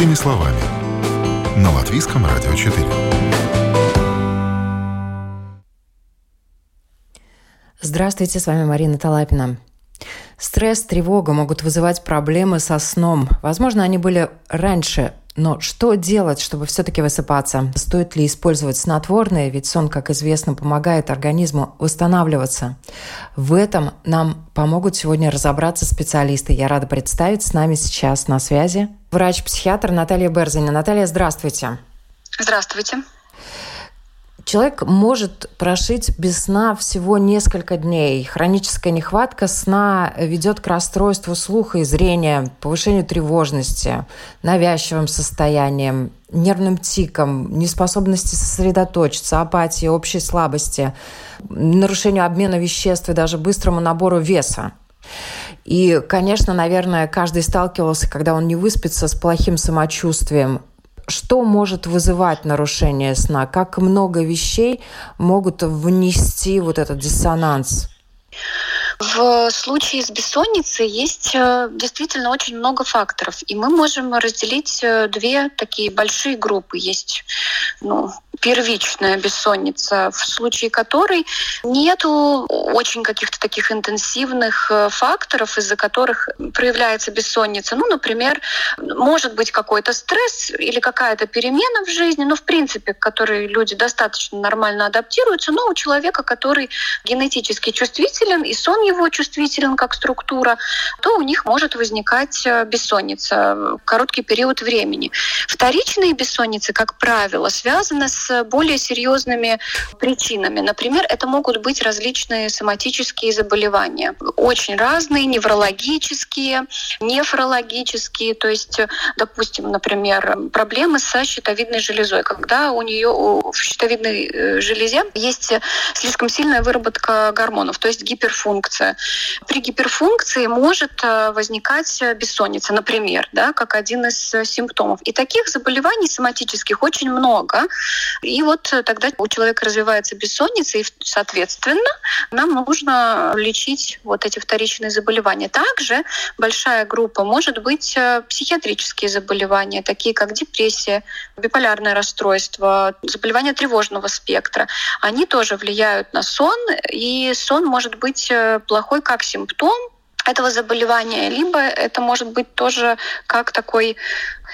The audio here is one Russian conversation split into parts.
Простыми словами. На Латвийском радио 4. Здравствуйте, с вами Марина Талапина. Стресс, тревога могут вызывать проблемы со сном. Возможно, они были раньше но что делать, чтобы все-таки высыпаться? Стоит ли использовать снотворные? Ведь сон, как известно, помогает организму восстанавливаться. В этом нам помогут сегодня разобраться специалисты. Я рада представить с нами сейчас на связи врач-психиатр Наталья Берзина. Наталья, здравствуйте. Здравствуйте. Человек может прошить без сна всего несколько дней. Хроническая нехватка сна ведет к расстройству слуха и зрения, повышению тревожности, навязчивым состояниям, нервным тиком, неспособности сосредоточиться, апатии, общей слабости, нарушению обмена веществ и даже быстрому набору веса. И, конечно, наверное, каждый сталкивался, когда он не выспится с плохим самочувствием, что может вызывать нарушение сна? Как много вещей могут внести вот этот диссонанс? В случае с бессонницей есть э, действительно очень много факторов, и мы можем разделить э, две такие большие группы. Есть ну, первичная бессонница, в случае которой нету очень каких-то таких интенсивных э, факторов, из-за которых проявляется бессонница. Ну, например, может быть какой-то стресс или какая-то перемена в жизни, но в принципе, к которой люди достаточно нормально адаптируются, но у человека, который генетически чувствителен, и сон его чувствителен как структура, то у них может возникать э, бессонница в короткий период времени. Вторичные бессонницы, как правило, связаны с более серьезными причинами. Например, это могут быть различные соматические заболевания. Очень разные, неврологические, нефрологические. То есть, допустим, например, проблемы со щитовидной железой. Когда у нее в щитовидной э, железе есть слишком сильная выработка гормонов, то есть гиперфункция. При гиперфункции может э, возникать бессонница, например, да, как один из симптомов. И таких заболеваний соматических очень много. И вот э, тогда у человека развивается бессонница, и, соответственно, нам нужно лечить вот эти вторичные заболевания. Также большая группа может быть э, психиатрические заболевания, такие как депрессия, биполярное расстройство, заболевания тревожного спектра. Они тоже влияют на сон, и сон может быть э, плохой как симптом этого заболевания, либо это может быть тоже как такой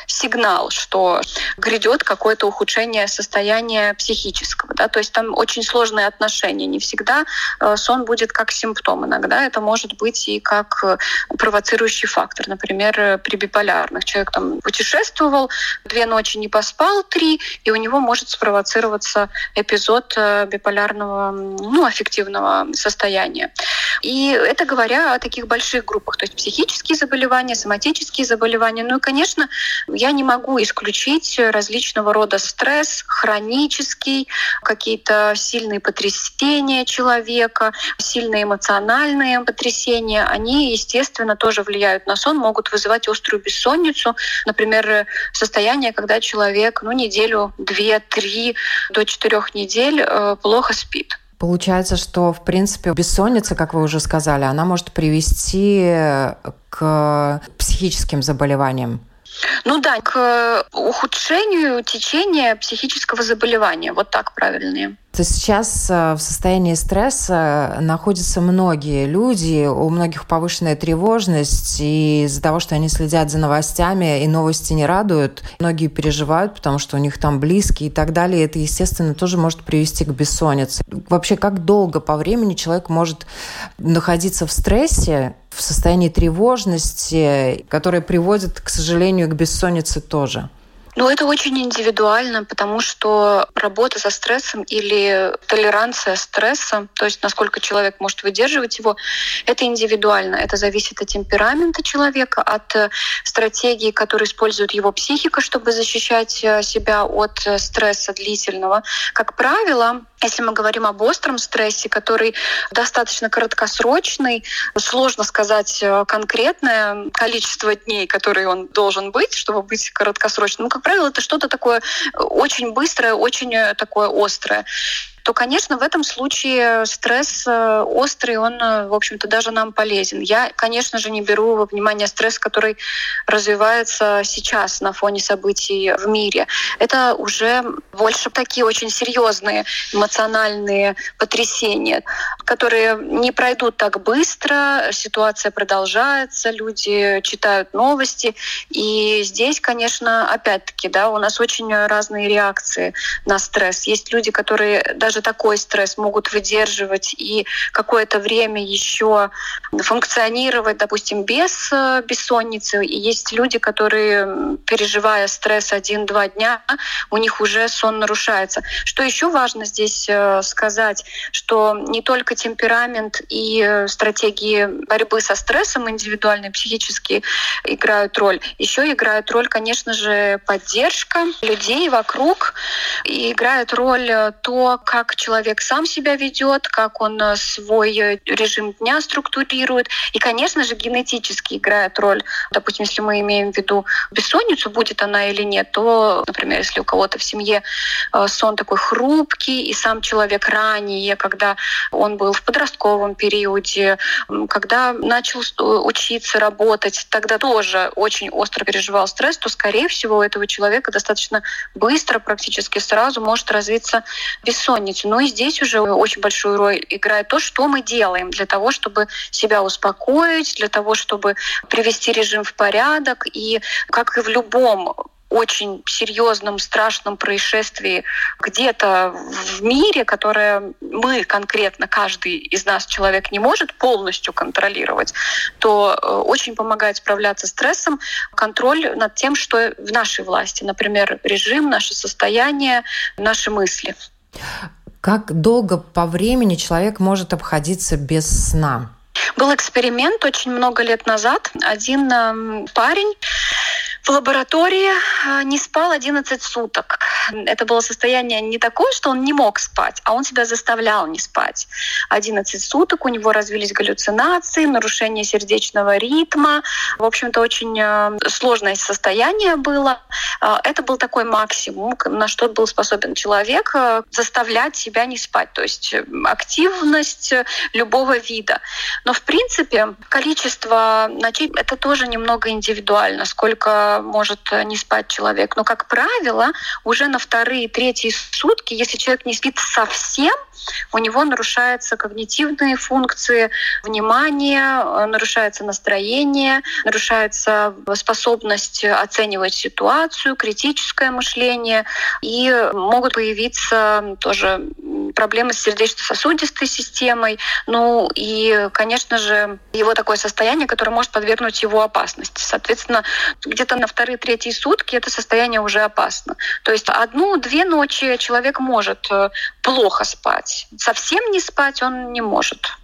сигнал, что грядет какое-то ухудшение состояния психического. Да? То есть там очень сложные отношения. Не всегда э, сон будет как симптом. Иногда это может быть и как э, провоцирующий фактор. Например, э, при биполярных. Человек там путешествовал, две ночи не поспал, три, и у него может спровоцироваться эпизод биполярного, ну, аффективного состояния. И это говоря о таких больших группах, то есть психические заболевания, соматические заболевания. Ну и, конечно, я не могу исключить различного рода стресс, хронический, какие-то сильные потрясения человека, сильные эмоциональные потрясения. Они, естественно, тоже влияют на сон, могут вызывать острую бессонницу. Например, состояние, когда человек ну, неделю, две, три до четырех недель э, плохо спит. Получается, что, в принципе, бессонница, как вы уже сказали, она может привести к психическим заболеваниям. Ну да, к ухудшению течения психического заболевания. Вот так правильнее. То сейчас э, в состоянии стресса находятся многие люди, у многих повышенная тревожность, и из-за того, что они следят за новостями, и новости не радуют, многие переживают, потому что у них там близкие и так далее. Это, естественно, тоже может привести к бессоннице. Вообще, как долго по времени человек может находиться в стрессе, в состоянии тревожности, которое приводит, к сожалению, к бессоннице тоже? Ну, это очень индивидуально, потому что работа со стрессом или толеранция стресса, то есть насколько человек может выдерживать его, это индивидуально. Это зависит от темперамента человека, от э, стратегии, которую использует его психика, чтобы защищать э, себя от э, стресса длительного. Как правило, если мы говорим об остром стрессе, который достаточно краткосрочный, сложно сказать конкретное количество дней, которые он должен быть, чтобы быть краткосрочным. Ну, как правило, это что-то такое очень быстрое, очень э, такое острое то, конечно, в этом случае стресс э, острый, он, в общем-то, даже нам полезен. Я, конечно же, не беру во внимание стресс, который развивается сейчас на фоне событий в мире. Это уже больше такие очень серьезные эмоциональные потрясения, которые не пройдут так быстро, ситуация продолжается, люди читают новости, и здесь, конечно, опять-таки, да, у нас очень разные реакции на стресс. Есть люди, которые даже такой стресс могут выдерживать и какое-то время еще функционировать, допустим, без э, бессонницы. И есть люди, которые, переживая стресс один-два дня, у них уже сон нарушается. Что еще важно здесь э, сказать, что не только темперамент и э, стратегии борьбы со стрессом индивидуальные, психические играют роль. Еще играет роль, конечно же, поддержка людей вокруг. И играет роль то, как человек сам себя ведет, как он свой режим дня структурирует. И, конечно же, генетически играет роль. Допустим, если мы имеем в виду бессонницу, будет она или нет, то, например, если у кого-то в семье э, сон такой хрупкий, и сам человек ранее, когда он был в подростковом периоде, когда начал учиться, работать, тогда тоже очень остро переживал стресс, то, скорее всего, у этого человека достаточно быстро, практически сразу может развиться бессонница. Но и здесь уже очень большую роль играет то, что мы делаем для того, чтобы себя успокоить, для того, чтобы привести режим в порядок. И как и в любом очень серьезном, страшном происшествии где-то в мире, которое мы конкретно, каждый из нас человек не может полностью контролировать, то э, очень помогает справляться с стрессом контроль над тем, что в нашей власти, например, режим, наше состояние, наши мысли. Как долго по времени человек может обходиться без сна? Был эксперимент очень много лет назад. Один э, парень в лаборатории а, не спал 11 суток. Это было состояние не такое, что он не мог спать, а он себя заставлял не спать. 11 суток у него развились галлюцинации, нарушение сердечного ритма. В общем-то, очень а, сложное состояние было. А, это был такой максимум, на что был способен человек заставлять себя не спать. То есть активность любого вида. Но, в принципе, количество ночей — это тоже немного индивидуально. Сколько может э, не спать человек. Но, как правило, уже на вторые, третьи сутки, если человек не спит совсем, у него нарушаются когнитивные функции внимания, э, нарушается настроение, нарушается способность оценивать ситуацию, критическое мышление, и могут появиться тоже проблемы с сердечно-сосудистой системой, ну и, конечно же, его такое состояние, которое может подвергнуть его опасности. Соответственно, где-то на вторые, третьи сутки это состояние уже опасно. То есть одну-две ночи человек может э, плохо спать. Совсем не спать он не может.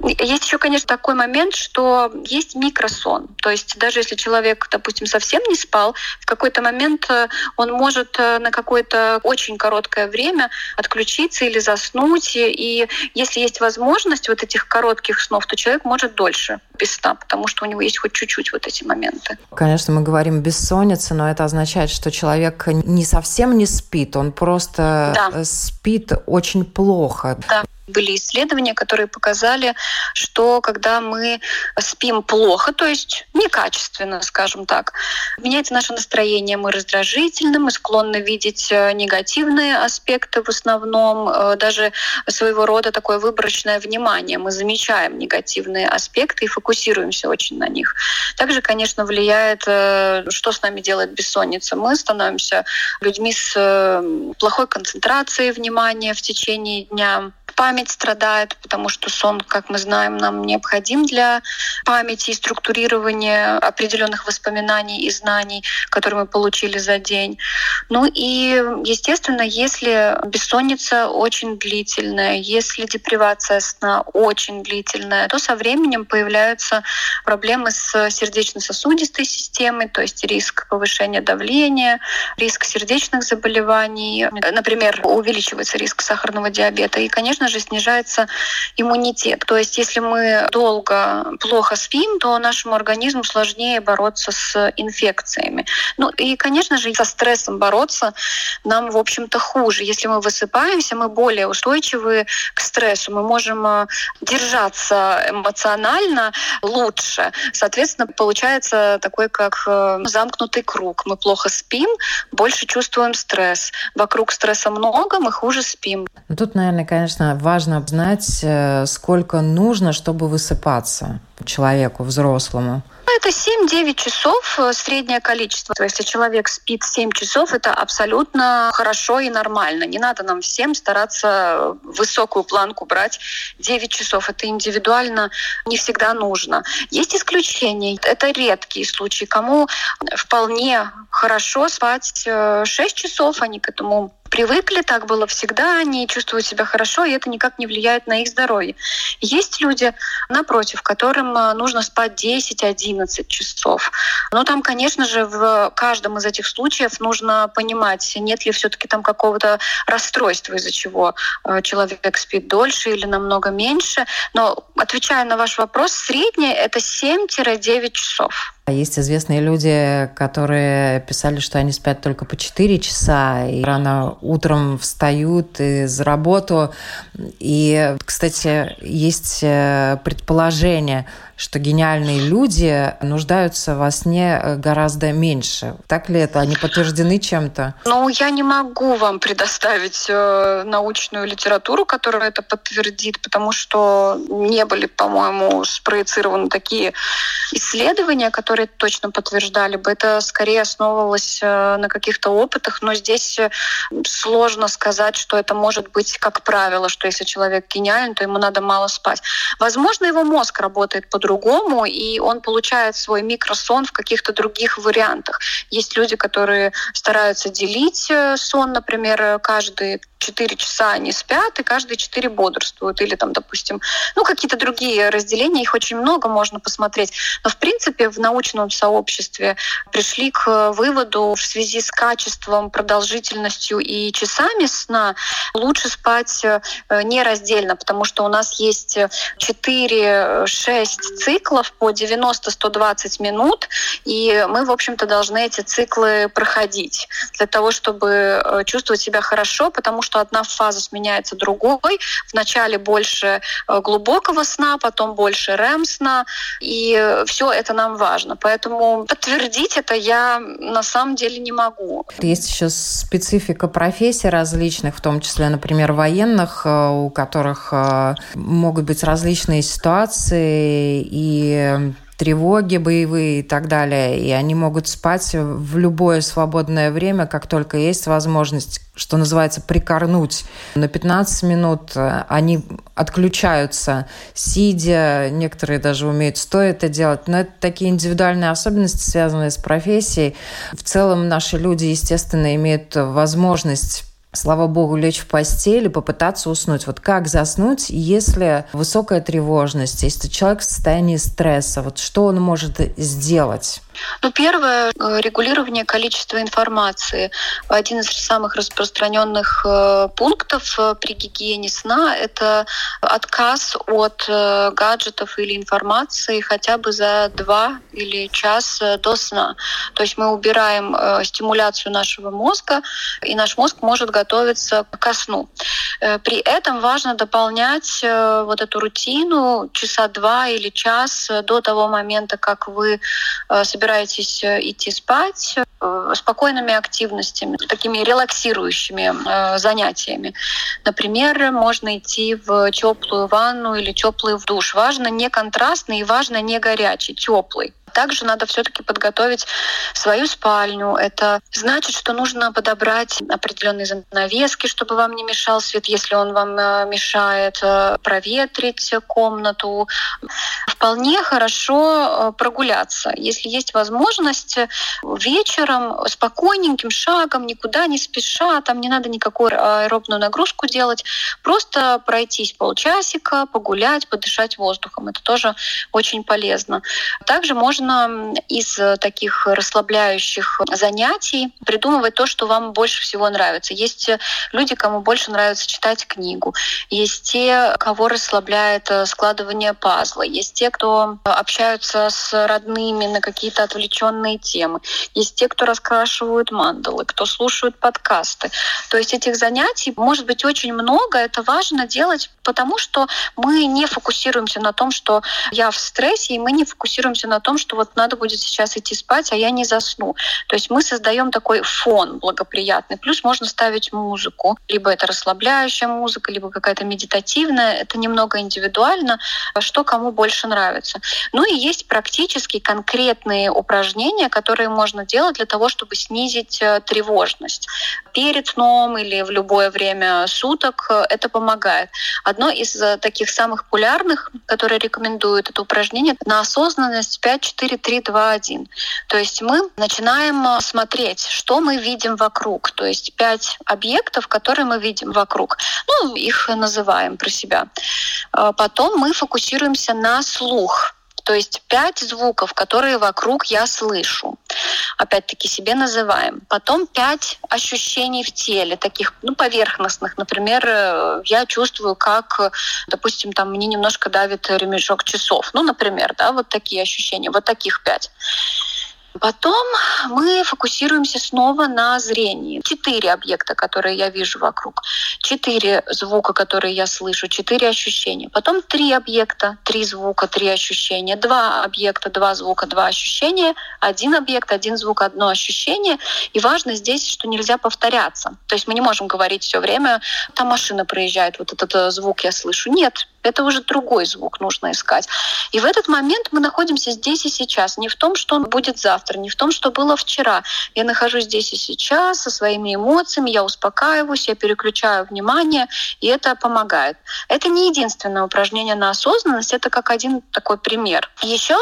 Есть еще, конечно, такой момент, что есть микросон. То есть даже если человек, допустим, совсем не спал, в какой-то момент э, он может э, на какое-то очень короткое время отключиться или заснуть. И если есть возможность вот этих коротких снов, то человек может дольше без сна, потому что у него есть хоть чуть-чуть вот эти моменты. Конечно, мы говорим бессонница, но это означает, что человек не совсем не спит, он просто да. спит очень плохо. Да были исследования, которые показали, что когда мы спим плохо, то есть некачественно, скажем так, меняется наше настроение, мы раздражительны, мы склонны видеть э, негативные аспекты в основном, э, даже своего рода такое выборочное внимание. Мы замечаем негативные аспекты и фокусируемся очень на них. Также, конечно, влияет, э, что с нами делает бессонница. Мы становимся людьми с плохой концентрацией внимания в течение дня, память страдает, потому что сон, как мы знаем, нам необходим для памяти и структурирования определенных воспоминаний и знаний, которые мы получили за день. Ну и, естественно, если бессонница очень длительная, если депривация сна очень длительная, то со временем появляются проблемы с сердечно-сосудистой системой, то есть риск повышения давления, риск сердечных заболеваний, например, увеличивается риск сахарного диабета. И, конечно же, снижается иммунитет. То есть, если мы долго плохо спим, то нашему организму сложнее бороться с инфекциями. Ну и, конечно же, со стрессом бороться нам, в общем-то, хуже. Если мы высыпаемся, мы более устойчивы к стрессу, мы можем э, держаться эмоционально лучше. Соответственно, получается такой как э, замкнутый круг. Мы плохо спим, больше чувствуем стресс. Вокруг стресса много, мы хуже спим. Ну, тут, наверное, конечно, важно знать, э, сколько нужно, чтобы высыпаться человеку, взрослому. Ну, это 7-9 часов э, среднее количество. То есть, если человек спит 7 часов, это абсолютно хорошо и нормально. Не надо нам всем стараться высокую планку брать 9 часов. Это индивидуально не всегда нужно. Есть исключения. Это редкие случаи. Кому вполне хорошо спать 6 э, часов, они к этому привыкли, так было всегда, они чувствуют себя хорошо, и это никак не влияет на их здоровье. Есть люди, напротив, которым э, нужно спать 10-11 часов. Но там, конечно же, в каждом из этих случаев нужно понимать, нет ли все-таки там какого-то расстройства, из-за чего э, человек спит дольше или намного меньше. Но отвечая на ваш вопрос, среднее это 7-9 часов. Есть известные люди, которые писали, что они спят только по 4 часа и рано утром встают из работы. И, кстати, есть э, предположение, что гениальные люди нуждаются во сне э, гораздо меньше. Так ли это? Они подтверждены чем-то? Ну, я не могу вам предоставить э, научную литературу, которая это подтвердит, потому что не были, по-моему, спроецированы такие исследования, которые точно подтверждали бы. Это скорее основывалось на каких-то опытах, но здесь сложно сказать, что это может быть как правило, что если человек гениален, то ему надо мало спать. Возможно, его мозг работает по по-другому, и он получает свой микросон в каких-то других вариантах. Есть люди, которые стараются делить э, сон, например, каждый 4 часа они спят, и каждые 4 бодрствуют. Или там, допустим, ну, какие-то другие разделения, их очень много, можно посмотреть. Но, в принципе, в научном сообществе пришли к выводу в связи с качеством, продолжительностью и часами сна лучше спать э, нераздельно, потому что у нас есть 4-6 циклов по 90-120 минут, и мы, в общем-то, должны эти циклы проходить для того, чтобы э, чувствовать себя хорошо, потому что одна фаза сменяется другой. Вначале больше э, глубокого сна, потом больше REM-сна, и все это нам важно. Поэтому подтвердить это я на самом деле не могу. Есть еще специфика профессий различных, в том числе, например, военных, э, у которых могут быть различные ситуации, и тревоги боевые и так далее. И они могут спать в любое свободное время, как только есть возможность, что называется, прикорнуть. На 15 минут они отключаются, сидя. Некоторые даже умеют стоя это делать. Но это такие индивидуальные особенности, связанные с профессией. В целом наши люди, естественно, имеют возможность слава богу, лечь в постель и попытаться уснуть. Вот как заснуть, если высокая тревожность, если человек в состоянии стресса, вот что он может сделать? Ну, первое э, регулирование количества информации. Один из самых распространенных э, пунктов э, при гигиене сна – это отказ от гаджетов или информации хотя бы за два или час до сна. То есть мы убираем стимуляцию нашего мозга, и наш мозг может готовиться ко сну. При этом важно дополнять вот эту рутину часа два или час до того момента, как вы собираетесь собираетесь э, идти спать, э, спокойными активностями, такими релаксирующими э, занятиями. Например, можно идти в теплую ванну или теплый душ. Важно не контрастный и важно не горячий, теплый. Также надо все-таки подготовить свою спальню. Это значит, что нужно подобрать определенные занавески, чтобы вам не мешал свет, если он вам э, мешает, э, проветрить комнату. Вполне хорошо э, прогуляться. Если есть возможность вечером спокойненьким шагом, никуда не спеша, там не надо никакую аэробную нагрузку делать, просто пройтись полчасика, погулять, подышать воздухом. Это тоже очень полезно. Также можно можно из таких расслабляющих занятий придумывать то, что вам больше всего нравится. Есть люди, кому больше нравится читать книгу. Есть те, кого расслабляет э, складывание пазла. Есть те, кто общаются с родными на какие-то отвлеченные темы. Есть те, кто раскрашивают мандалы, кто слушают подкасты. То есть этих занятий может быть очень много. Это важно делать, потому что мы не фокусируемся на том, что я в стрессе, и мы не фокусируемся на том, что вот надо будет сейчас идти спать, а я не засну. То есть мы создаем такой фон благоприятный. Плюс можно ставить музыку. Либо это расслабляющая музыка, либо какая-то медитативная. Это немного индивидуально, что кому больше нравится. Ну и есть практически конкретные упражнения, которые можно делать для того, чтобы снизить э, тревожность. Перед сном или в любое время суток э, это помогает. Одно из э, таких самых популярных, которые рекомендуют это упражнение, на осознанность 5, 4, 3, 2, 1. То есть мы начинаем смотреть, что мы видим вокруг. То есть пять объектов, которые мы видим вокруг. Ну, их называем про себя. Потом мы фокусируемся на слух. То есть пять звуков, которые вокруг я слышу. Опять-таки себе называем. Потом пять ощущений в теле, таких ну, поверхностных. Например, э, я чувствую, как, допустим, там мне немножко давит ремешок часов. Ну, например, да, вот такие ощущения. Вот таких пять. Потом мы фокусируемся снова на зрении. Четыре объекта, которые я вижу вокруг. Четыре звука, которые я слышу. Четыре ощущения. Потом три объекта, три звука, три ощущения. Два объекта, два звука, два ощущения. Один объект, один звук, одно ощущение. И важно здесь, что нельзя повторяться. То есть мы не можем говорить все время, там машина проезжает, вот этот э, звук я слышу. Нет, это уже другой звук нужно искать. И в этот момент мы находимся здесь и сейчас. Не в том, что он будет завтра, не в том, что было вчера. Я нахожусь здесь и сейчас со своими эмоциями, я успокаиваюсь, я переключаю внимание, и это помогает. Это не единственное упражнение на осознанность, это как один такой пример. Еще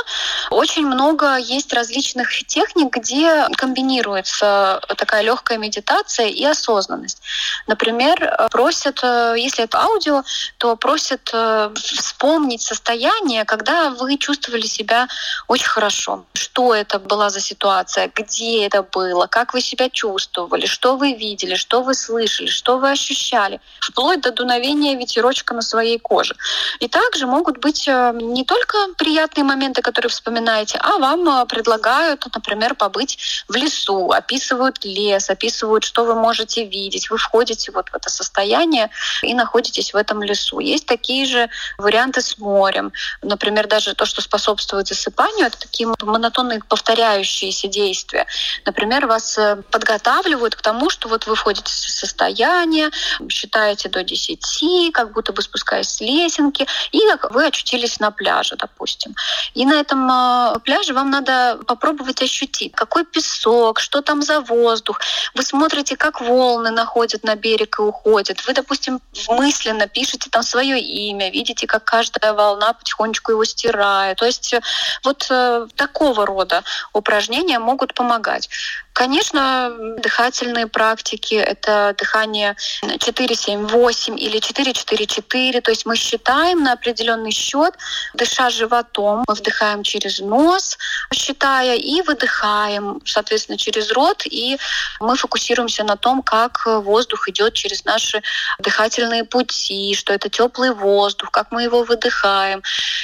очень много есть различных техник, где комбинируется такая легкая медитация и осознанность. Например, просят, э, если это аудио, то просят э, вспомнить состояние, когда вы чувствовали себя очень хорошо. Что это была за ситуация, где это было, как вы себя чувствовали, что вы видели, что вы слышали, что вы ощущали, вплоть до дуновения ветерочка на своей коже. И также могут быть э, не только приятные моменты, которые вспоминаете, а вам э, предлагают, например, побыть в лесу, описывают лес, описывают, что вы можете видеть. Вы входите вот в это состояние и находитесь в этом лесу. Есть такие же же варианты с морем. Например, даже то, что способствует засыпанию, это такие монотонные повторяющиеся действия. Например, вас э, подготавливают к тому, что вот вы входите в состояние, считаете до 10, как будто бы спускаясь с лесенки, и вы очутились на пляже, допустим. И на этом э, пляже вам надо попробовать ощутить, какой песок, что там за воздух. Вы смотрите, как волны находят на берег и уходят. Вы, допустим, мысленно пишете там свое имя, видите, как каждая волна потихонечку его стирает. То есть э, вот э, такого рода упражнения могут помогать. Конечно, дыхательные практики — это дыхание 4-7-8 или 4-4-4. То есть мы считаем на определенный счет, дыша животом. Мы вдыхаем через нос, считая, и выдыхаем, соответственно, через рот. И мы фокусируемся на том, как воздух идет через наши дыхательные пути, что это теплый воздух, как мы его выдыхаем.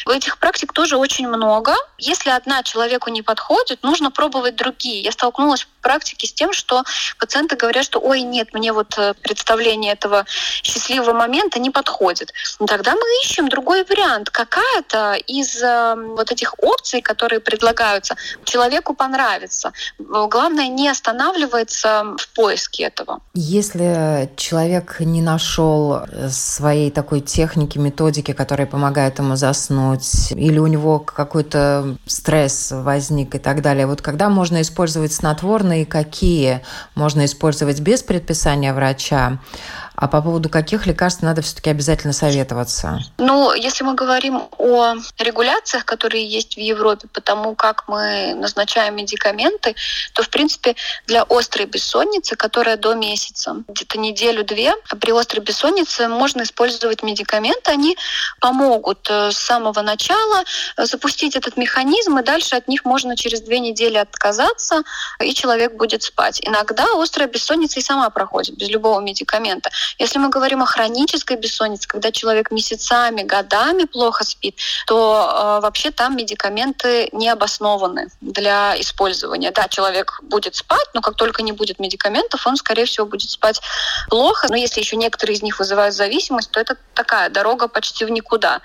Этих практик тоже очень много. Если одна человеку не подходит, нужно пробовать другие. Я столкнулась практике с тем, что пациенты говорят, что ой, нет, мне вот э, представление этого счастливого момента не подходит. Тогда мы ищем другой вариант. Какая-то из э, вот этих опций, которые предлагаются, человеку понравится. Главное, не останавливается в поиске этого. Если человек не нашел своей такой техники, методики, которая помогает ему заснуть, или у него какой-то стресс возник и так далее, вот когда можно использовать снотворные и какие можно использовать без предписания врача. А по поводу каких лекарств надо все-таки обязательно советоваться? Ну, если мы говорим о регуляциях, которые есть в Европе, потому как мы назначаем медикаменты, то, в принципе, для острой бессонницы, которая до месяца, где-то неделю-две, при острой бессоннице можно использовать медикаменты. Они помогут э, с самого начала э, запустить этот механизм, и дальше от них можно через две недели отказаться, и человек будет спать. Иногда острая бессонница и сама проходит без любого медикамента. Если мы говорим о хронической бессоннице, когда человек месяцами, годами плохо спит, то э, вообще там медикаменты не обоснованы для использования. Да, человек будет спать, но как только не будет медикаментов, он, скорее всего, будет спать плохо. Но если еще некоторые из них вызывают зависимость, то это такая дорога почти в никуда.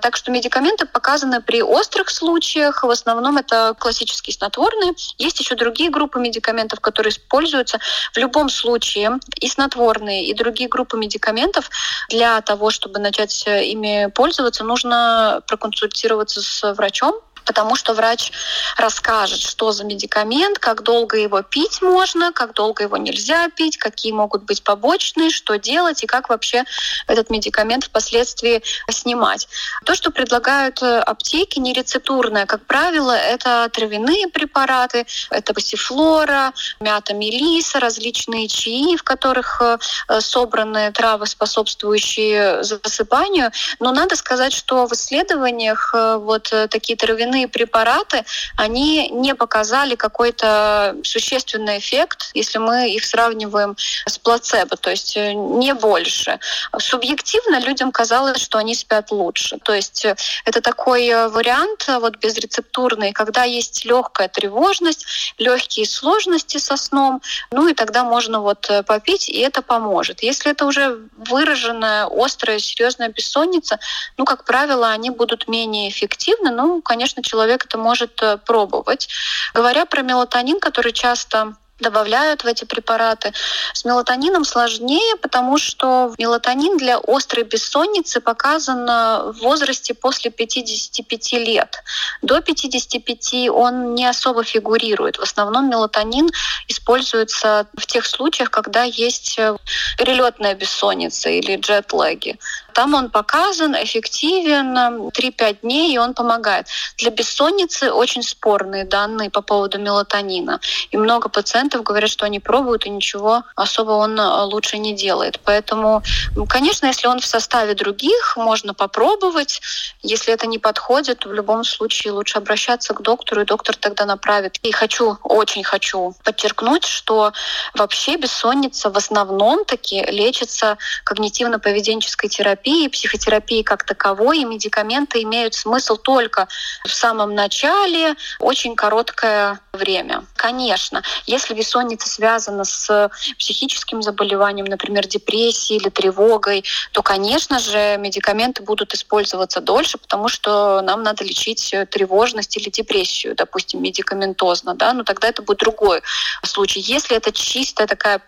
Так что медикаменты показаны при острых случаях. В основном это классические снотворные. Есть еще другие группы медикаментов, которые используются. В любом случае и снотворные, и другие группы медикаментов. Для того, чтобы начать ими пользоваться, нужно проконсультироваться с врачом, потому что врач расскажет, что за медикамент, как долго его пить можно, как долго его нельзя пить, какие могут быть побочные, что делать и как вообще этот медикамент впоследствии снимать. То, что предлагают э, аптеки, нерецептурное, как правило, это травяные препараты, это пассифлора, мята мелиса, различные чаи, в которых э, собраны травы, способствующие засыпанию. Но надо сказать, что в исследованиях э, вот такие травяные травяные препараты, они не показали какой-то существенный эффект, если мы их сравниваем с плацебо, то есть э, не больше. Субъективно людям казалось, что они спят лучше. То есть э, это такой э, вариант вот безрецептурный, когда есть легкая тревожность, легкие сложности со сном, ну и тогда можно вот попить, и это поможет. Если это уже выраженная острая, серьезная бессонница, ну, как правило, они будут менее эффективны. Ну, конечно, конечно, человек это может э, пробовать. Говоря про мелатонин, который часто добавляют в эти препараты. С мелатонином сложнее, потому что мелатонин для острой бессонницы показан в возрасте после 55 лет. До 55 он не особо фигурирует. В основном мелатонин используется в тех случаях, когда есть э, перелетная бессонница или джетлеги. Там он показан, эффективен, 3-5 дней, и он помогает. Для бессонницы очень спорные данные по поводу мелатонина. И много пациентов говорят, что они пробуют, и ничего особо он э, лучше не делает. Поэтому, конечно, если он в составе других, можно попробовать. Если это не подходит, в любом случае лучше обращаться к доктору, и доктор тогда направит. И хочу, очень хочу подчеркнуть, что вообще бессонница в основном таки лечится когнитивно-поведенческой терапией терапии, психотерапии как таковой, и медикаменты имеют смысл только в самом начале, очень короткое время. Конечно, если бессонница связана с психическим заболеванием, например, депрессией или тревогой, то, конечно же, медикаменты будут использоваться дольше, потому что нам надо лечить тревожность или депрессию, допустим, медикаментозно, да, но тогда это будет другой случай. Если это чистая такая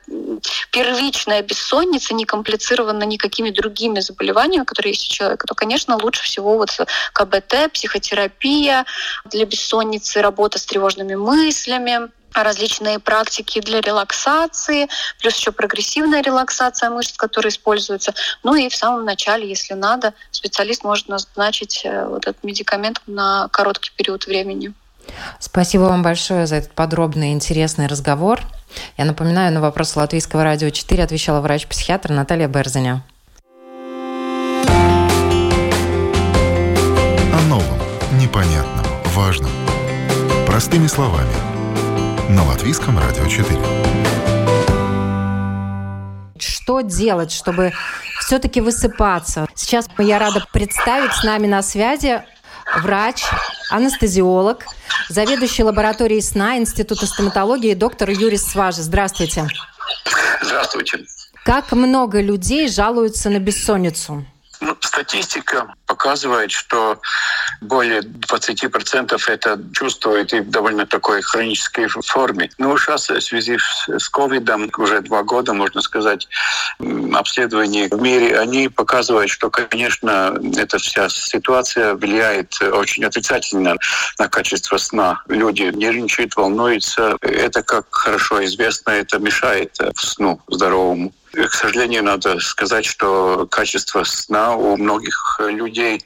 первичная бессонница, не комплицирована никакими другими заболеваниями, заболевания, которые есть у человека, то, конечно, лучше всего вот КБТ, психотерапия для бессонницы, работа с тревожными мыслями, различные практики для релаксации, плюс еще прогрессивная релаксация мышц, которая используется. Ну и в самом начале, если надо, специалист может назначить э, вот этот медикамент на короткий период времени. Спасибо вам большое за этот подробный и интересный разговор. Я напоминаю, на вопрос Латвийского радио 4 отвечала врач-психиатр Наталья Берзиня. Простыми словами. На Латвийском радио 4. Что делать, чтобы все-таки высыпаться? Сейчас я рада представить с нами на связи врач, анестезиолог, заведующий лабораторией сна Института стоматологии доктор Юрис Сважи. Здравствуйте. Здравствуйте. Как много людей жалуются на бессонницу? Ну, статистика показывает, что более 20% это чувствуют и в довольно такой хронической форме. Ну, сейчас в связи с ковидом уже два года, можно сказать, обследования в мире, они показывают, что, конечно, эта вся ситуация влияет очень отрицательно на качество сна. Люди нервничают, волнуются. Это, как хорошо известно, это мешает сну здоровому. К сожалению, надо сказать, что качество сна у многих людей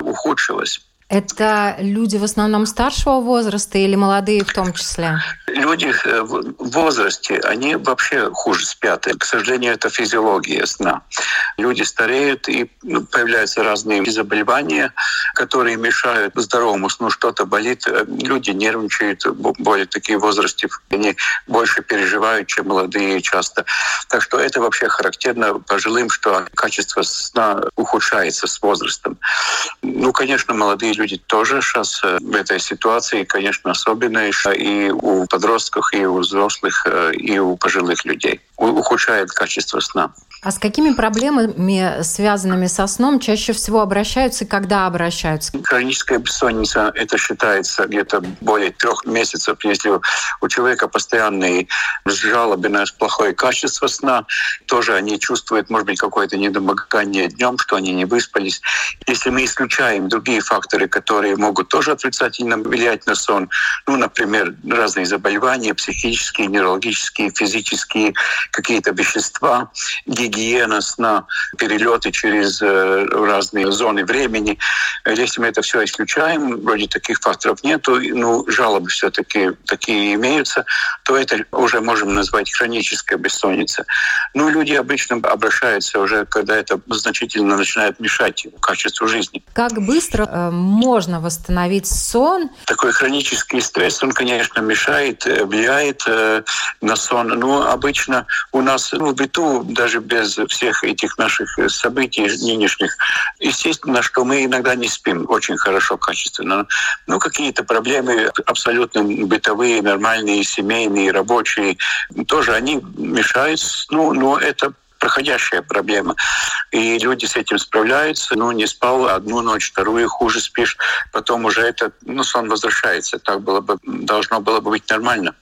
ухудшилось. Это люди в основном старшего возраста или молодые в том числе? Люди э, в возрасте, они вообще хуже спят. К сожалению, это физиология сна. Люди стареют, и ну, появляются разные заболевания, которые мешают здоровому сну. Что-то болит, э, люди нервничают, более такие возрасте, они больше переживают, чем молодые часто. Так что это вообще характерно пожилым, что качество сна ухудшается с возрастом. Ну, конечно, молодые люди тоже сейчас э, в этой ситуации, конечно, особенно и у подростков, и у взрослых, э, и у пожилых людей. Ухудшает качество сна. А с какими проблемами, связанными со сном, чаще всего обращаются и когда обращаются? Хроническая бессонница, это считается где-то более трех месяцев, если у человека постоянные жалобы на плохое качество сна, тоже они чувствуют, может быть, какое-то недомогание днем, что они не выспались. Если мы исключаем другие факторы, которые могут тоже отрицательно влиять на сон, ну, например, разные заболевания, психические, нейрологические, физические, какие-то вещества, гигиена сна, перелеты через э, разные зоны времени. Если мы это все исключаем, вроде таких факторов нету, ну, жалобы все-таки такие имеются, то это уже можем назвать хроническая бессонница. Ну, люди обычно обращаются уже, когда это значительно начинает мешать качеству жизни. Как быстро э, можно восстановить сон? Такой хронический стресс, он, конечно, мешает, э, влияет э, на сон. Но обычно у нас ну, в быту даже без всех этих наших событий нынешних, естественно, что мы иногда не спим очень хорошо, качественно. Ну, какие-то проблемы абсолютно бытовые, нормальные, семейные, рабочие, тоже они мешают. Ну, но это проходящая проблема. И люди с этим справляются. Ну, не спал одну ночь, вторую хуже спишь. Потом уже это, ну, сон возвращается. Так было бы, должно было бы быть нормально.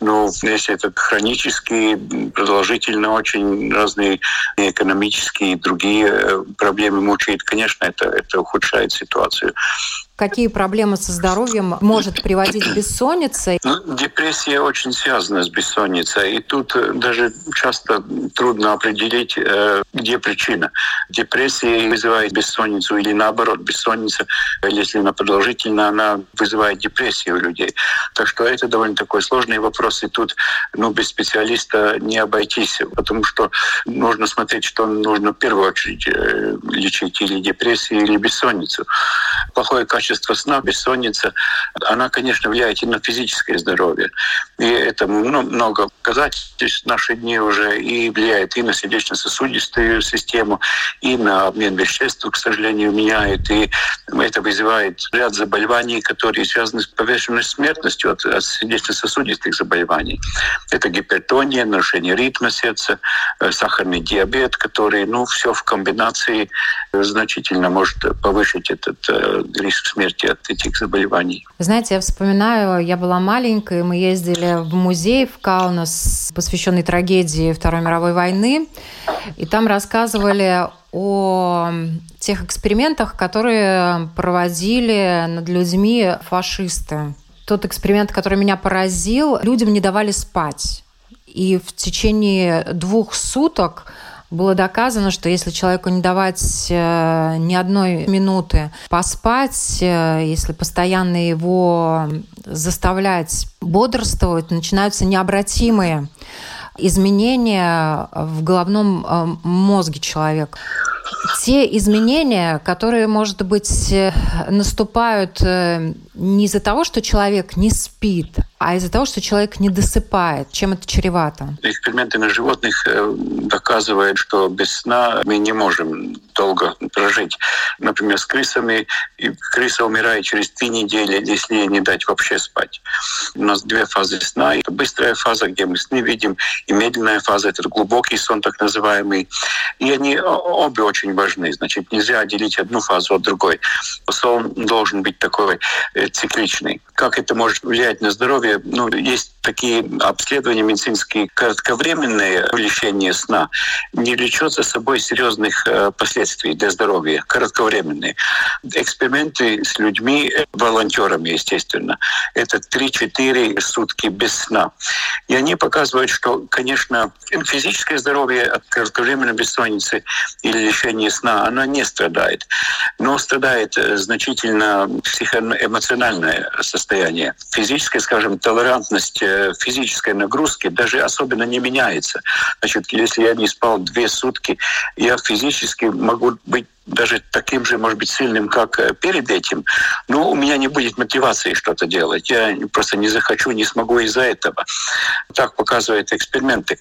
Но если это хронические, продолжительно очень разные экономические и другие э, проблемы мучают, конечно, это, это ухудшает ситуацию. Какие проблемы со здоровьем может приводить бессонница? Ну, депрессия очень связана с бессонницей. И тут э, даже часто трудно определить, э, где причина. Депрессия вызывает бессонницу или наоборот, бессонница, если она продолжительна, она вызывает депрессию у людей. Так что это довольно такой сложный вопрос. И тут ну, без специалиста не обойтись, потому что нужно смотреть, что нужно в первую очередь э, лечить или депрессию, или бессонницу. Плохое качество качество сна, бессонница, она, конечно, влияет и на физическое здоровье. И это много показательств в наши дни уже и влияет и на сердечно-сосудистую систему, и на обмен веществ, к сожалению, меняет. И это вызывает ряд заболеваний, которые связаны с повышенной смертностью от, от сердечно-сосудистых заболеваний. Это гипертония, нарушение ритма сердца, э, сахарный диабет, который, ну, все в комбинации значительно может повысить этот э, риск смерти от этих заболеваний. Знаете, я вспоминаю, я была маленькой, мы ездили в музей в Каунас, посвященный трагедии Второй мировой войны, и там рассказывали о тех экспериментах, которые проводили над людьми фашисты. Тот эксперимент, который меня поразил, людям не давали спать. И в течение двух суток было доказано, что если человеку не давать э, ни одной минуты поспать, э, если постоянно его заставлять бодрствовать, начинаются необратимые изменения в головном э, мозге человека. Те изменения, которые, может быть, наступают не из-за того, что человек не спит, а из-за того, что человек не досыпает. Чем это чревато? Эксперименты на животных э, доказывают, что без сна мы не можем долго прожить. Например, с крысами. И крыса умирает через три недели, если ей не дать вообще спать. У нас две фазы сна. Это быстрая фаза, где мы сны видим, и медленная фаза — это глубокий сон, так называемый. И они обе очень важны. Значит, нельзя отделить одну фазу от другой. Сон должен быть такой э, цикличный. Как это может влиять на здоровье? Ну, есть такие обследования медицинские кратковременные лечение сна не влечет за собой серьезных э, последствий для здоровья, кратковременные. Эксперименты с людьми, волонтерами, естественно, это 3-4 сутки без сна. И они показывают, что, конечно, физическое здоровье от кратковременной бессонницы или лишения сна, оно не страдает. Но страдает э, значительно психоэмоциональное состояние. Физическая, скажем, толерантность э, физической нагрузки даже особенно не меняется. Значит, если я не спал две сутки, я физически могу быть даже таким же, может быть, сильным, как э, перед этим, но у меня не будет мотивации что-то делать. Я просто не захочу, не смогу из-за этого. Так показывают эксперименты.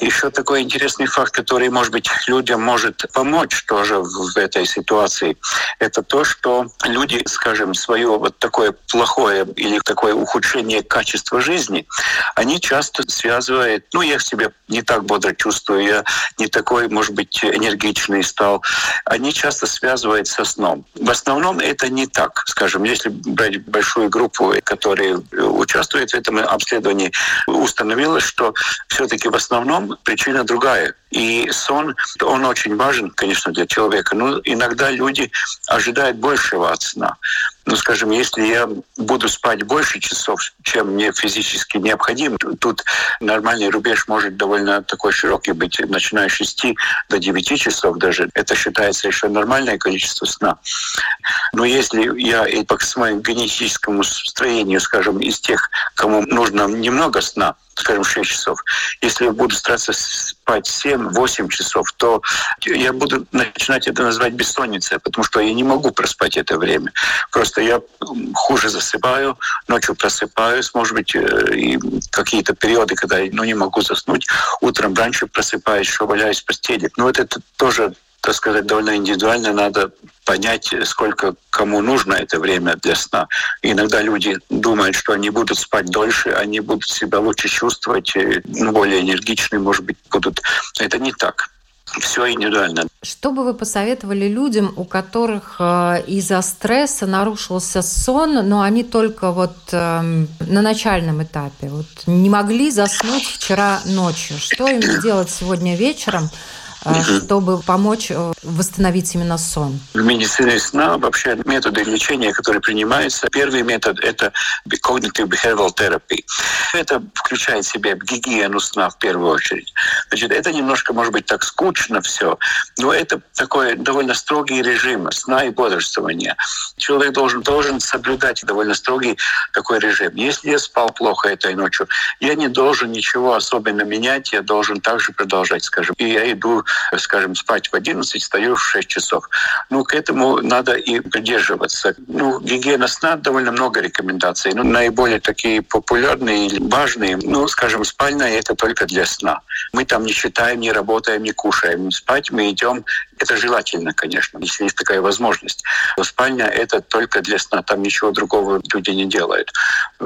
Еще такой интересный факт, который, может быть, людям может помочь тоже в этой ситуации, это то, что люди, скажем, свое вот такое плохое или такое ухудшение качества жизни, они часто связывают, ну, я себя не так бодро чувствую, я не такой, может быть, энергичный стал, они часто связывают со сном. В основном это не так. Скажем, если брать большую группу, которые участвуют в этом обследовании, установилось, что все-таки в основном причина другая. И сон, он очень важен, конечно, для человека. Но иногда люди ожидают большего от сна. Ну, скажем, если я буду спать больше часов, чем мне физически необходимо, тут нормальный рубеж может довольно такой широкий быть, начиная с 6 до 9 часов даже. Это считается еще нормальное количество сна. Но если я и по своему генетическому строению, скажем, из тех, кому нужно немного сна, скажем, 6 часов. Если я буду стараться спать 7-8 часов, то я буду начинать это называть бессонницей, потому что я не могу проспать это время. Просто я хуже засыпаю, ночью просыпаюсь, может быть, э, и какие-то периоды, когда я ну, не могу заснуть, утром раньше просыпаюсь, что валяюсь в постели. Но вот это тоже так сказать, довольно индивидуально надо понять, сколько кому нужно это время для сна. Иногда люди думают, что они будут спать дольше, они будут себя лучше чувствовать, ну, более энергичны, может быть, будут. Это не так все индивидуально. Что бы вы посоветовали людям, у которых э, из-за стресса нарушился сон, но они только вот э, на начальном этапе, вот не могли заснуть вчера ночью? Что им делать сегодня вечером? Э, чтобы помочь э, восстановить именно сон? В медицине сна вообще методы лечения, которые принимаются, первый метод – это cognitive behavioral therapy. Это включает в себя гигиену сна в первую очередь. Значит, это немножко, может быть, так скучно все, но это такой довольно строгий режим сна и бодрствования. Человек должен, должен соблюдать довольно строгий такой режим. Если я спал плохо этой ночью, я не должен ничего особенно менять, я должен также продолжать, скажем. И я иду скажем, спать в 11, встаю в 6 часов. Ну, к этому надо и придерживаться. Ну, гигиена сна довольно много рекомендаций. Ну, наиболее такие популярные или важные, ну, скажем, спальная — это только для сна. Мы там не считаем, не работаем, не кушаем. Спать мы идем это желательно, конечно, если есть такая возможность. Но спальня — это только для сна, там ничего другого люди не делают,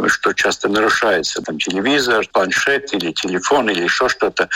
что часто нарушается. Там телевизор, планшет или телефон или еще что-то.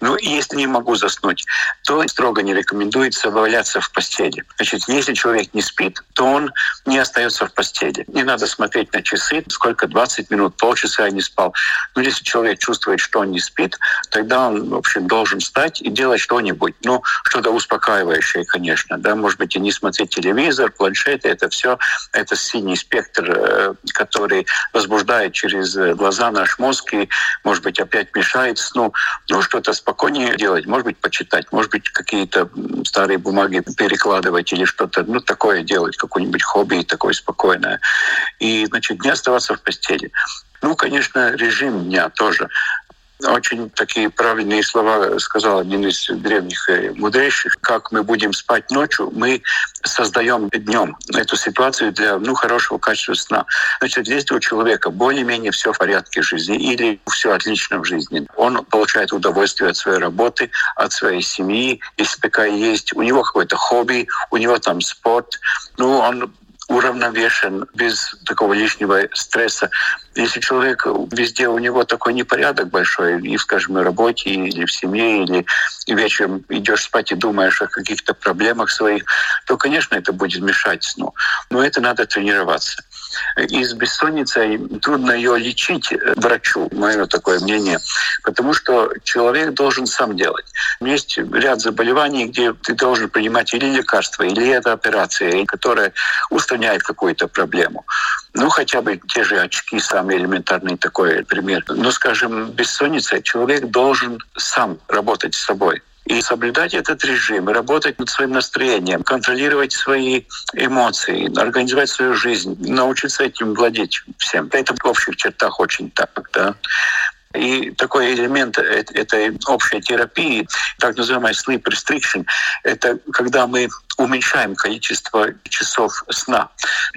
Ну, если не могу заснуть, то строго не рекомендуется валяться в постели. Значит, если человек не спит, то он не остается в постели. Не надо смотреть на часы, сколько, 20 минут, полчаса я не спал. Но если человек чувствует, что он не спит, тогда он, в общем, должен встать и делать что-нибудь. Ну, что-то успокаивающее, конечно. Да? Может быть, и не смотреть телевизор, планшеты, это все, это синий спектр, э, который возбуждает через глаза наш мозг и, может быть, опять мешает сну. Ну, что-то спокойнее делать, может быть, почитать, может быть, какие-то старые бумаги перекладывать или что-то, ну, такое делать, какое-нибудь хобби такое спокойное. И, значит, не оставаться в постели. Ну, конечно, режим дня тоже. Очень такие правильные слова сказал один из древних э, мудрейших. Как мы будем спать ночью, мы создаем днем эту ситуацию для ну, хорошего качества сна. Значит, если у человека более-менее все в порядке жизни или все отлично в жизни, он получает удовольствие от своей работы, от своей семьи, если такая есть, у него какое-то хобби, у него там спорт, ну, он уравновешен, без такого лишнего стресса. Если человек везде у него такой непорядок большой, и, скажем, в работе, или в семье, или вечером идешь спать и думаешь о каких-то проблемах своих, то, конечно, это будет мешать сну. Но это надо тренироваться. И с бессонницей трудно ее лечить врачу, мое такое мнение, потому что человек должен сам делать. Есть ряд заболеваний, где ты должен принимать или лекарства, или это операция, которая устраняет какую-то проблему. Ну, хотя бы те же очки, самый элементарный такой пример. Но, скажем, бессонница, человек должен сам работать с собой и соблюдать этот режим, работать над своим настроением, контролировать свои эмоции, организовать свою жизнь, научиться этим владеть всем. Это в общих чертах очень так. Да? И такой элемент этой общей терапии, так называемый sleep restriction, это когда мы уменьшаем количество часов сна.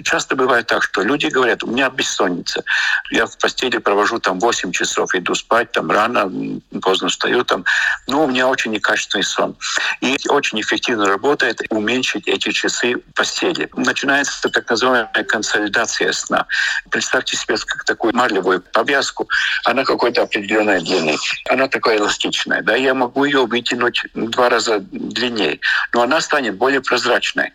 Часто бывает так, что люди говорят, у меня бессонница. Я в постели провожу там 8 часов, иду спать там рано, поздно встаю там. Но у меня очень некачественный сон. И очень эффективно работает уменьшить эти часы в постели. Начинается так называемая консолидация сна. Представьте себе как такую марлевую повязку. Она какой-то определенной длины. Она такая эластичная. Да? Я могу ее вытянуть два раза длиннее. Но она станет более прозрачной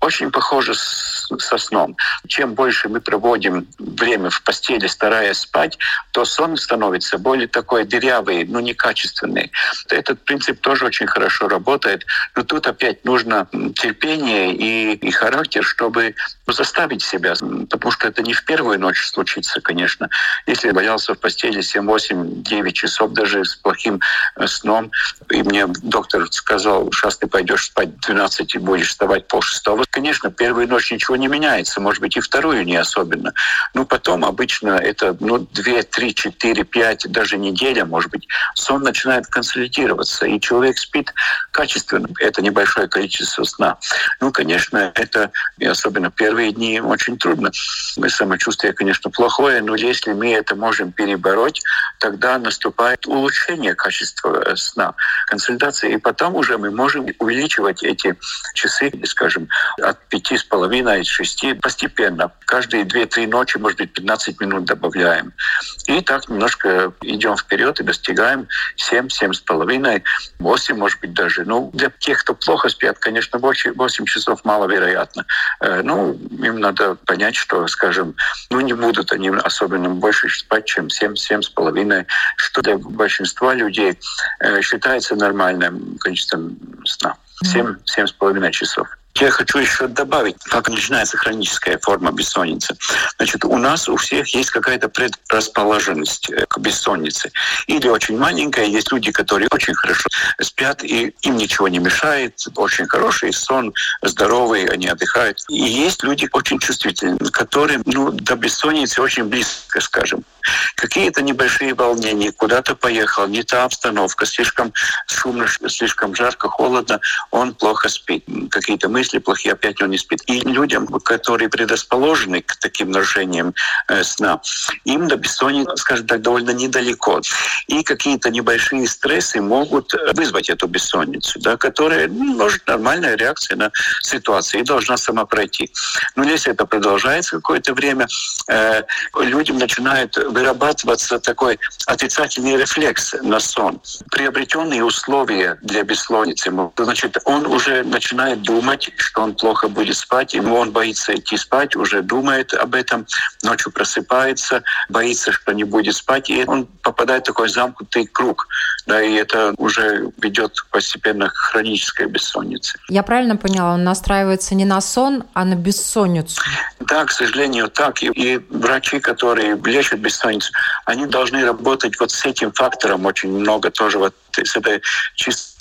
очень похоже с, со сном. Чем больше мы проводим время в постели, стараясь спать, то сон становится более такой дырявый, но некачественный. Этот принцип тоже очень хорошо работает. Но тут опять нужно терпение и, и характер, чтобы заставить себя, потому что это не в первую ночь случится, конечно. Если я валялся в постели 7, 8, 9 часов даже с плохим э, сном, и мне доктор сказал, сейчас ты пойдешь спать 12 и будешь вставать пол шестого, конечно, первую ночь ничего не меняется, может быть, и вторую не особенно. Но потом обычно это ну, 2, 3, 4, 5, даже неделя, может быть, сон начинает консолидироваться, и человек спит качественно. Это небольшое количество сна. Ну, конечно, это, и особенно первые дни, очень трудно. Самочувствие, конечно, плохое, но если мы это можем перебороть, тогда наступает улучшение качества э, сна, консолидация, и потом уже мы можем увеличивать эти часы, скажем, от пяти с половиной, шести постепенно. Каждые две-три ночи, может быть, 15 минут добавляем. И так немножко идем вперед и достигаем 7, семь с половиной, 8, может быть, даже. Ну, для тех, кто плохо спят, конечно, 8, 8 часов маловероятно. Э, ну, им надо понять, что, скажем, ну, не будут они особенно больше спать, чем 7, семь с половиной, что для большинства людей э, считается нормальным количеством сна. 7, семь с половиной часов. Я хочу еще добавить, как начинается хроническая форма бессонницы. Значит, у нас у всех есть какая-то предрасположенность э, к бессоннице. Или очень маленькая, есть люди, которые очень хорошо спят, и им ничего не мешает, очень хороший сон, здоровый, они отдыхают. И есть люди очень чувствительные, которые ну, до бессонницы очень близко, скажем. Какие-то небольшие волнения, куда-то поехал, не та обстановка, слишком шумно, слишком жарко, холодно, он плохо спит. Какие-то мысли плохие, опять он не спит. И людям, которые предрасположены к таким нарушениям э, сна, им до бессонницы, скажем так, довольно недалеко. И какие-то небольшие стрессы могут вызвать эту бессонницу, да, которая ну, может нормальная реакция на ситуацию и должна сама пройти. Но если это продолжается какое-то время, э, людям начинают вырабатываться такой отрицательный рефлекс на сон. Приобретенные условия для бессонницы, значит, он уже начинает думать, что он плохо будет спать, ему он боится идти спать, уже думает об этом, ночью просыпается, боится, что не будет спать, и он попадает в такой замкнутый круг. Да, и это уже ведет постепенно к хронической бессоннице. Я правильно поняла, он настраивается не на сон, а на бессонницу? Да, к сожалению, так. И, и врачи, которые лечат бессонницу, они должны работать вот с этим фактором очень много тоже, вот с этой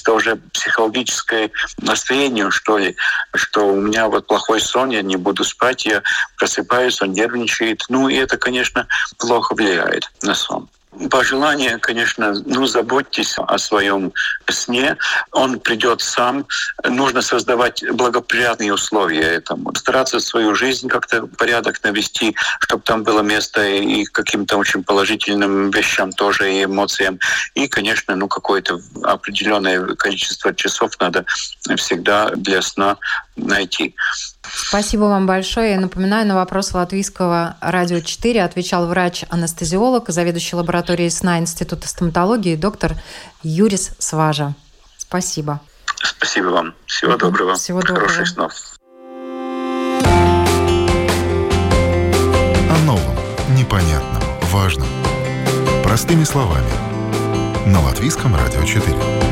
чисто уже психологическое настроение, что ли, что у меня вот плохой сон, я не буду спать, я просыпаюсь, он нервничает. Ну, и это, конечно, плохо влияет на сон. Пожелание, конечно, ну, заботьтесь о своем сне. Он придет сам. Нужно создавать благоприятные условия этому. Стараться свою жизнь как-то порядок навести, чтобы там было место и каким-то очень положительным вещам тоже, и эмоциям. И, конечно, ну, какое-то определенное количество часов надо всегда для сна найти. Спасибо вам большое. Я напоминаю, на вопрос Латвийского радио 4 отвечал врач-анестезиолог, заведующий лабораторией сна Института стоматологии, доктор Юрис Сважа. Спасибо. Спасибо вам. Всего доброго. Всего доброго. Хороших снов. непонятном, важном. Простыми словами. На Латвийском радио 4.